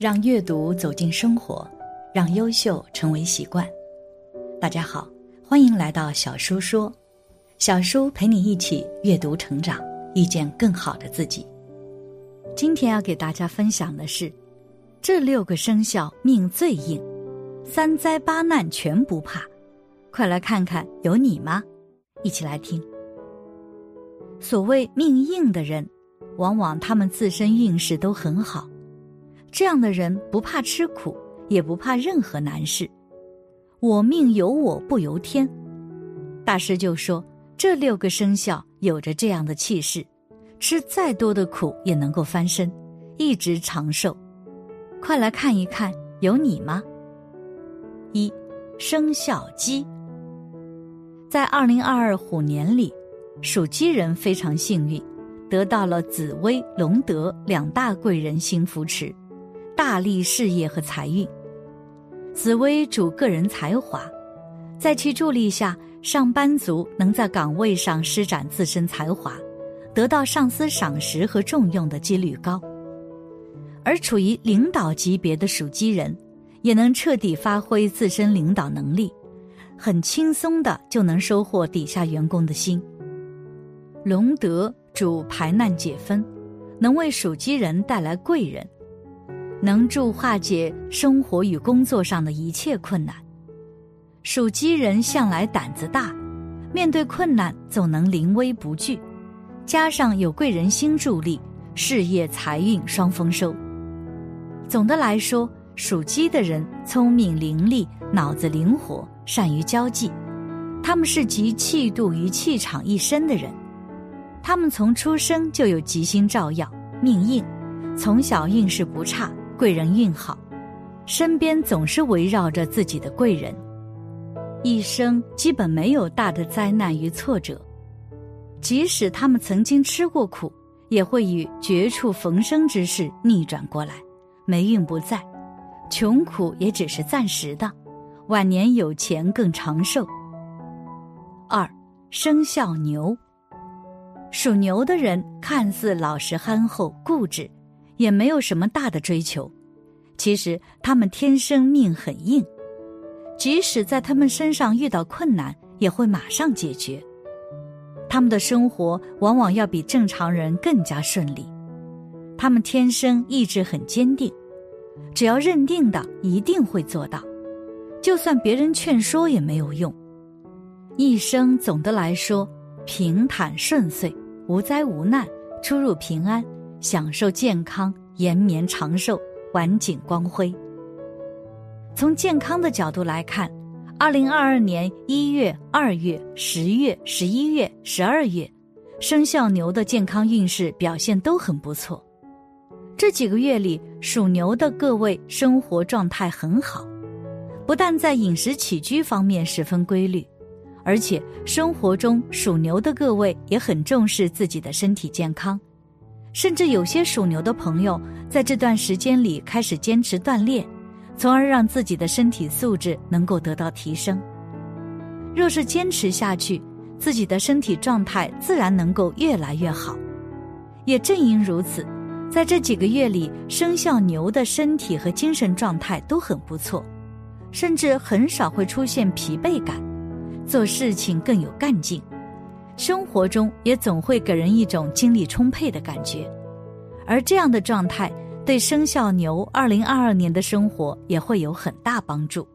让阅读走进生活，让优秀成为习惯。大家好，欢迎来到小叔说，小叔陪你一起阅读成长，遇见更好的自己。今天要给大家分享的是，这六个生肖命最硬，三灾八难全不怕。快来看看有你吗？一起来听。所谓命硬的人，往往他们自身运势都很好。这样的人不怕吃苦，也不怕任何难事。我命由我不由天，大师就说这六个生肖有着这样的气势，吃再多的苦也能够翻身，一直长寿。快来看一看，有你吗？一生肖鸡，在二零二二虎年里，属鸡人非常幸运，得到了紫薇、龙德两大贵人星扶持。大力事业和财运，紫薇主个人才华，在其助力下，上班族能在岗位上施展自身才华，得到上司赏识和重用的几率高。而处于领导级别的属鸡人，也能彻底发挥自身领导能力，很轻松的就能收获底下员工的心。龙德主排难解纷，能为属鸡人带来贵人。能助化解生活与工作上的一切困难。属鸡人向来胆子大，面对困难总能临危不惧，加上有贵人星助力，事业财运双丰收。总的来说，属鸡的人聪明伶俐，脑子灵活，善于交际，他们是集气度与气场一身的人。他们从出生就有吉星照耀，命硬，从小运势不差。贵人运好，身边总是围绕着自己的贵人，一生基本没有大的灾难与挫折。即使他们曾经吃过苦，也会与绝处逢生之势逆转过来，霉运不在，穷苦也只是暂时的，晚年有钱更长寿。二生肖牛，属牛的人看似老实憨厚、固执。也没有什么大的追求，其实他们天生命很硬，即使在他们身上遇到困难，也会马上解决。他们的生活往往要比正常人更加顺利。他们天生意志很坚定，只要认定的一定会做到，就算别人劝说也没有用。一生总的来说平坦顺遂，无灾无难，出入平安。享受健康、延绵长寿、晚景光辉。从健康的角度来看，二零二二年一月、二月、十月、十一月、十二月，生肖牛的健康运势表现都很不错。这几个月里，属牛的各位生活状态很好，不但在饮食起居方面十分规律，而且生活中属牛的各位也很重视自己的身体健康。甚至有些属牛的朋友在这段时间里开始坚持锻炼，从而让自己的身体素质能够得到提升。若是坚持下去，自己的身体状态自然能够越来越好。也正因如此，在这几个月里，生肖牛的身体和精神状态都很不错，甚至很少会出现疲惫感，做事情更有干劲。生活中也总会给人一种精力充沛的感觉，而这样的状态对生肖牛二零二二年的生活也会有很大帮助。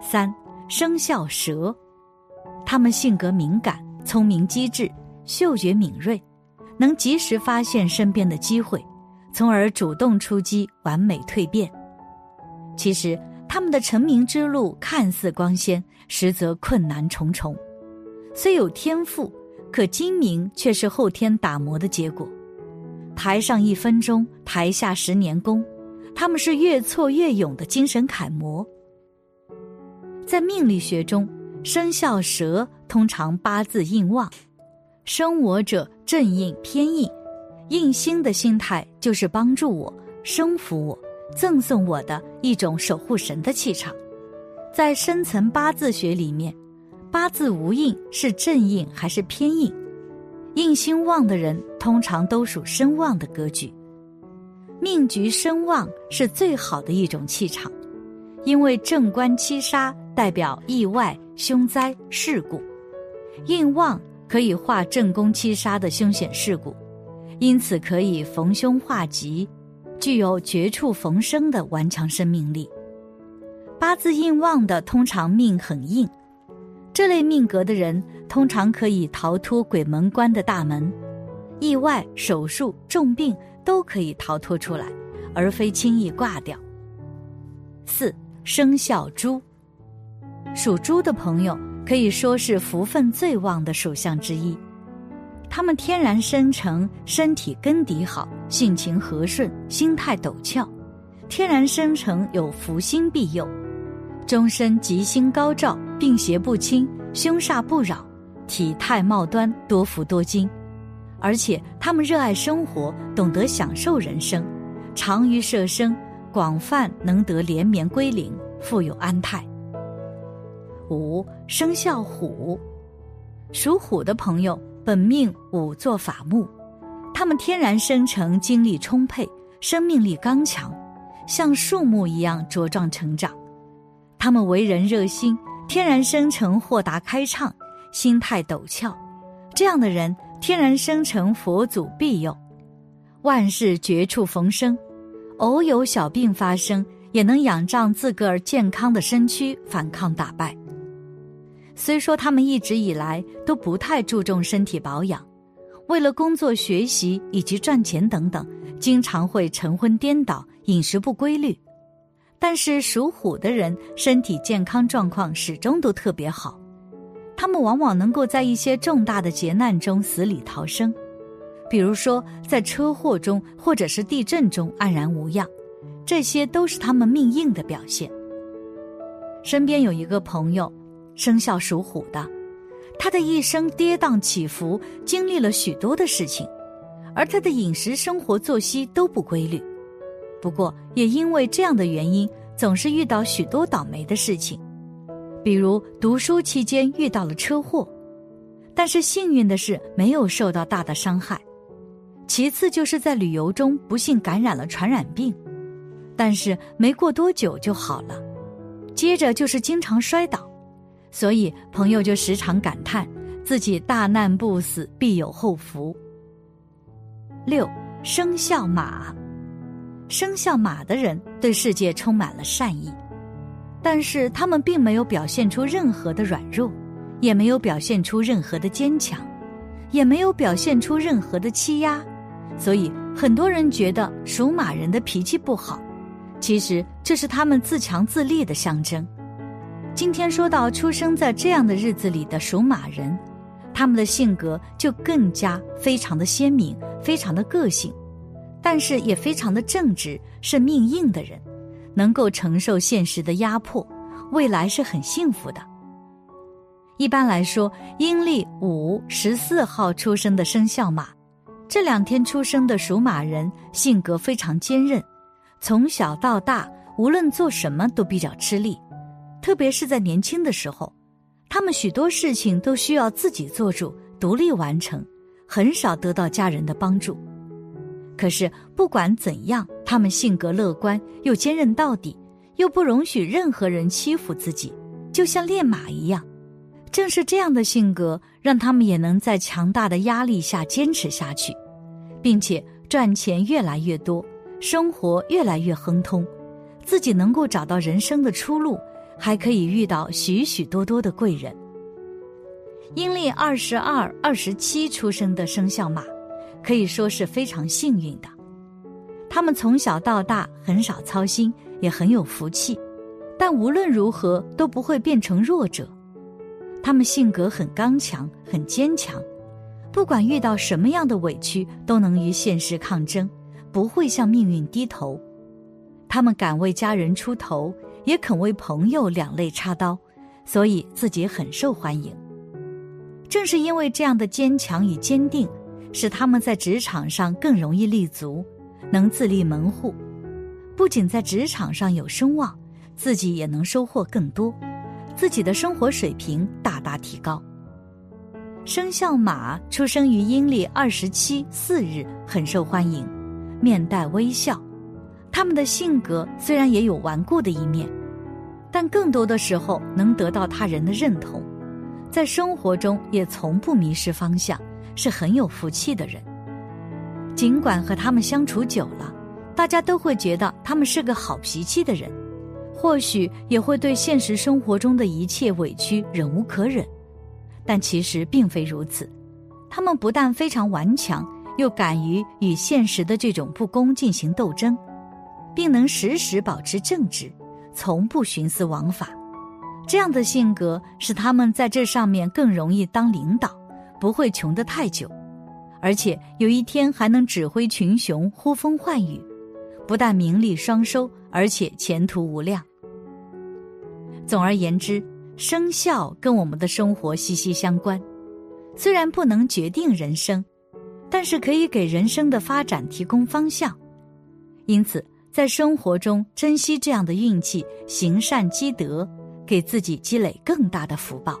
三生肖蛇，他们性格敏感、聪明机智、嗅觉敏锐，能及时发现身边的机会，从而主动出击、完美蜕变。其实他们的成名之路看似光鲜，实则困难重重。虽有天赋，可精明却是后天打磨的结果。台上一分钟，台下十年功，他们是越挫越勇的精神楷模。在命理学中，生肖蛇通常八字硬旺，生我者正印偏印，印星的心态就是帮助我、生服我、赠送我的一种守护神的气场。在深层八字学里面。八字无印是正印还是偏印？印星旺的人通常都属身旺的格局。命局身旺是最好的一种气场，因为正官七杀代表意外、凶灾、事故，印旺可以化正宫七杀的凶险事故，因此可以逢凶化吉，具有绝处逢生的顽强生命力。八字印旺的通常命很硬，这类命格的人通常可以逃脱鬼门关的大门，意外、手术、重病。都可以逃脱出来，而非轻易挂掉。四生肖猪，属猪的朋友可以说是福分最旺的属相之一。他们天然生成身体根底好，性情和顺，心态陡峭，天然生成有福星庇佑，终身吉星高照，病邪不侵，凶煞不扰，体态貌端，多福多金。而且他们热爱生活，懂得享受人生，长于舍生，广泛能得连绵归零，富有安泰。五生肖虎，属虎的朋友本命五座法木，他们天然生成精力充沛，生命力刚强，像树木一样茁壮成长。他们为人热心，天然生成豁达开畅，心态陡峭，这样的人。天然生成佛祖庇佑，万事绝处逢生，偶有小病发生，也能仰仗自个儿健康的身躯反抗打败。虽说他们一直以来都不太注重身体保养，为了工作、学习以及赚钱等等，经常会晨昏颠倒、饮食不规律，但是属虎的人身体健康状况始终都特别好。他们往往能够在一些重大的劫难中死里逃生，比如说在车祸中或者是地震中安然无恙，这些都是他们命硬的表现。身边有一个朋友，生肖属虎的，他的一生跌宕起伏，经历了许多的事情，而他的饮食、生活、作息都不规律。不过也因为这样的原因，总是遇到许多倒霉的事情。比如读书期间遇到了车祸，但是幸运的是没有受到大的伤害。其次就是在旅游中不幸感染了传染病，但是没过多久就好了。接着就是经常摔倒，所以朋友就时常感叹自己大难不死必有后福。六生肖马，生肖马的人对世界充满了善意。但是他们并没有表现出任何的软弱，也没有表现出任何的坚强，也没有表现出任何的欺压，所以很多人觉得属马人的脾气不好，其实这是他们自强自立的象征。今天说到出生在这样的日子里的属马人，他们的性格就更加非常的鲜明，非常的个性，但是也非常的正直，是命硬的人。能够承受现实的压迫，未来是很幸福的。一般来说，阴历五、十四号出生的生肖马，这两天出生的属马人性格非常坚韧，从小到大无论做什么都比较吃力，特别是在年轻的时候，他们许多事情都需要自己做主、独立完成，很少得到家人的帮助。可是不管怎样，他们性格乐观又坚韧到底，又不容许任何人欺负自己，就像练马一样。正是这样的性格，让他们也能在强大的压力下坚持下去，并且赚钱越来越多，生活越来越亨通，自己能够找到人生的出路，还可以遇到许许多多的贵人。阴历二十二、二十七出生的生肖马。可以说是非常幸运的，他们从小到大很少操心，也很有福气，但无论如何都不会变成弱者。他们性格很刚强，很坚强，不管遇到什么样的委屈，都能与现实抗争，不会向命运低头。他们敢为家人出头，也肯为朋友两肋插刀，所以自己很受欢迎。正是因为这样的坚强与坚定。使他们在职场上更容易立足，能自立门户，不仅在职场上有声望，自己也能收获更多，自己的生活水平大大提高。生肖马出生于阴历二十七四日，很受欢迎，面带微笑，他们的性格虽然也有顽固的一面，但更多的时候能得到他人的认同，在生活中也从不迷失方向，是很有福气的人。尽管和他们相处久了，大家都会觉得他们是个好脾气的人，或许也会对现实生活中的一切委屈忍无可忍，但其实并非如此。他们不但非常顽强，又敢于与现实的这种不公进行斗争，并能时时保持正直，从不徇私枉法。这样的性格使他们在这上面更容易当领导，不会穷得太久，而且有一天还能指挥群雄，呼风唤雨，不但名利双收，而且前途无量。总而言之，生肖跟我们的生活息息相关。虽然不能决定人生，但是可以给人生的发展提供方向。因此，在生活中珍惜这样的运气，行善积德，给自己积累更大的福报。